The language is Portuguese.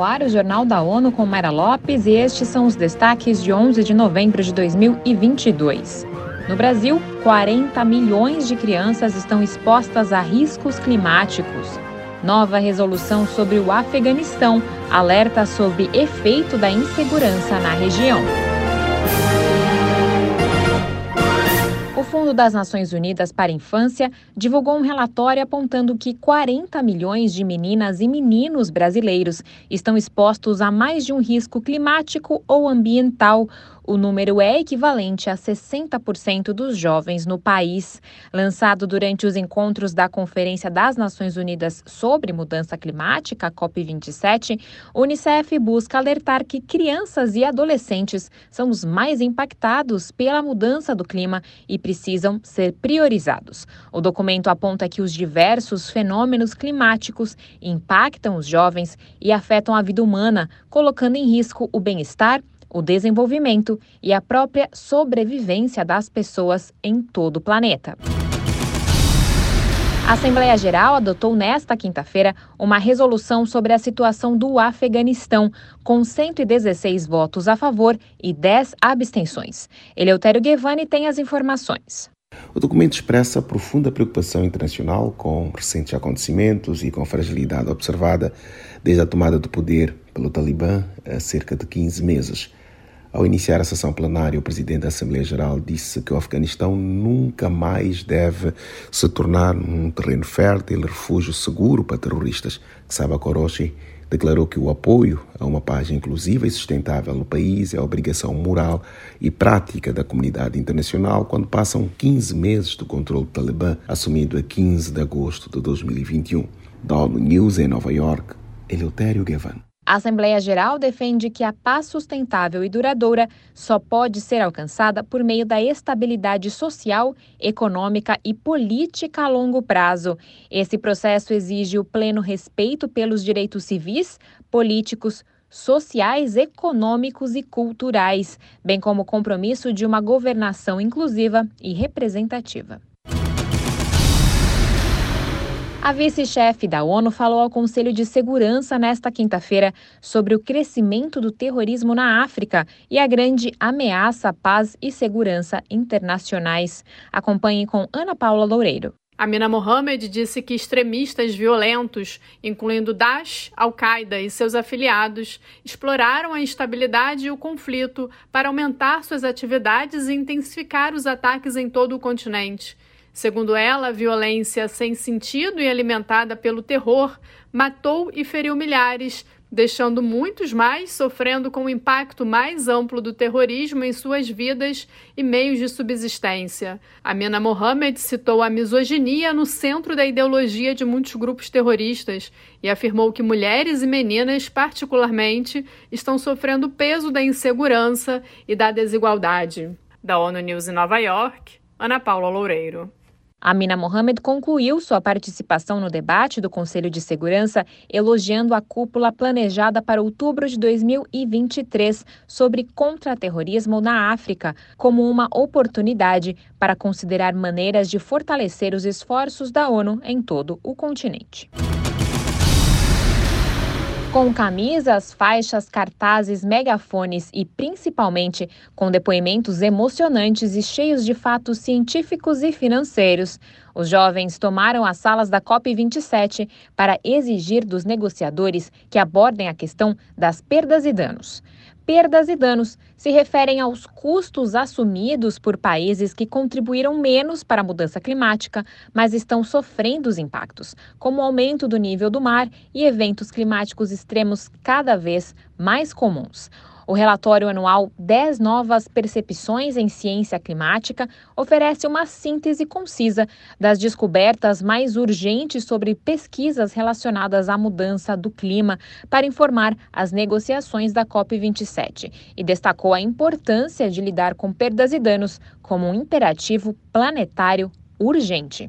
no ar o Jornal da ONU com Mara Lopes e estes são os destaques de 11 de novembro de 2022. No Brasil, 40 milhões de crianças estão expostas a riscos climáticos. Nova resolução sobre o Afeganistão alerta sobre efeito da insegurança na região. Fundo das Nações Unidas para a Infância divulgou um relatório apontando que 40 milhões de meninas e meninos brasileiros estão expostos a mais de um risco climático ou ambiental, o número é equivalente a 60% dos jovens no país. Lançado durante os encontros da Conferência das Nações Unidas sobre Mudança Climática, COP27, o Unicef busca alertar que crianças e adolescentes são os mais impactados pela mudança do clima e precisam ser priorizados. O documento aponta que os diversos fenômenos climáticos impactam os jovens e afetam a vida humana, colocando em risco o bem-estar o desenvolvimento e a própria sobrevivência das pessoas em todo o planeta. A Assembleia Geral adotou nesta quinta-feira uma resolução sobre a situação do Afeganistão, com 116 votos a favor e 10 abstenções. Eleutério Guevani tem as informações. O documento expressa profunda preocupação internacional com recentes acontecimentos e com a fragilidade observada desde a tomada do poder pelo Talibã há cerca de 15 meses. Ao iniciar a sessão plenária, o presidente da Assembleia Geral disse que o Afeganistão nunca mais deve se tornar um terreno fértil refúgio seguro para terroristas. Saba Koroshi declarou que o apoio a uma paz inclusiva e sustentável no país é obrigação moral e prática da comunidade internacional quando passam 15 meses do controle do Talibã, assumido a 15 de agosto de 2021. Da ONU News em Nova York, Eleutério Gavan. A Assembleia Geral defende que a paz sustentável e duradoura só pode ser alcançada por meio da estabilidade social, econômica e política a longo prazo. Esse processo exige o pleno respeito pelos direitos civis, políticos, sociais, econômicos e culturais, bem como o compromisso de uma governação inclusiva e representativa. A vice-chefe da ONU falou ao Conselho de Segurança nesta quinta-feira sobre o crescimento do terrorismo na África e a grande ameaça à paz e segurança internacionais. Acompanhe com Ana Paula Loureiro. Amina Mohamed disse que extremistas violentos, incluindo Daesh, Al-Qaeda e seus afiliados, exploraram a instabilidade e o conflito para aumentar suas atividades e intensificar os ataques em todo o continente. Segundo ela, a violência sem sentido e alimentada pelo terror matou e feriu milhares, deixando muitos mais sofrendo com o impacto mais amplo do terrorismo em suas vidas e meios de subsistência. Amina Mohamed citou a misoginia no centro da ideologia de muitos grupos terroristas e afirmou que mulheres e meninas, particularmente, estão sofrendo o peso da insegurança e da desigualdade. Da ONU News em Nova York, Ana Paula Loureiro. Amina Mohamed concluiu sua participação no debate do Conselho de Segurança elogiando a cúpula planejada para outubro de 2023 sobre contra-terrorismo na África como uma oportunidade para considerar maneiras de fortalecer os esforços da ONU em todo o continente. Com camisas, faixas, cartazes, megafones e principalmente com depoimentos emocionantes e cheios de fatos científicos e financeiros, os jovens tomaram as salas da COP27 para exigir dos negociadores que abordem a questão das perdas e danos perdas e danos se referem aos custos assumidos por países que contribuíram menos para a mudança climática, mas estão sofrendo os impactos, como o aumento do nível do mar e eventos climáticos extremos cada vez mais comuns. O relatório anual 10 Novas Percepções em Ciência Climática oferece uma síntese concisa das descobertas mais urgentes sobre pesquisas relacionadas à mudança do clima para informar as negociações da COP27 e destacou a importância de lidar com perdas e danos como um imperativo planetário urgente.